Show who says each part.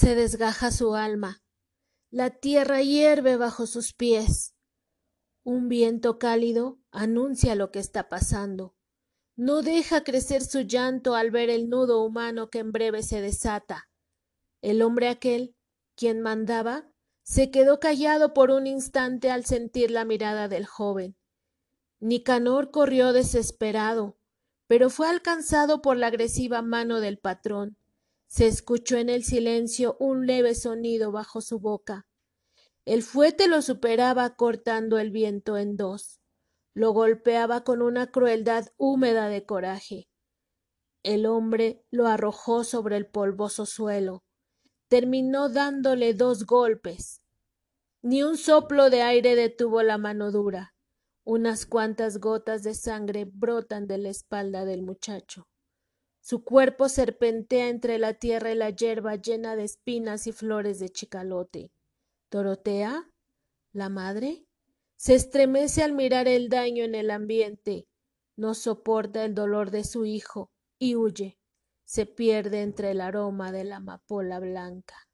Speaker 1: Se desgaja su alma. La tierra hierve bajo sus pies. Un viento cálido anuncia lo que está pasando. No deja crecer su llanto al ver el nudo humano que en breve se desata. El hombre aquel, quien mandaba, se quedó callado por un instante al sentir la mirada del joven. Nicanor corrió desesperado, pero fue alcanzado por la agresiva mano del patrón. Se escuchó en el silencio un leve sonido bajo su boca. El fuete lo superaba cortando el viento en dos. Lo golpeaba con una crueldad húmeda de coraje. El hombre lo arrojó sobre el polvoso suelo. Terminó dándole dos golpes. Ni un soplo de aire detuvo la mano dura. Unas cuantas gotas de sangre brotan de la espalda del muchacho. Su cuerpo serpentea entre la tierra y la hierba llena de espinas y flores de chicalote. Dorotea, la madre, se estremece al mirar el daño en el ambiente, no soporta el dolor de su hijo y huye, se pierde entre el aroma de la amapola blanca.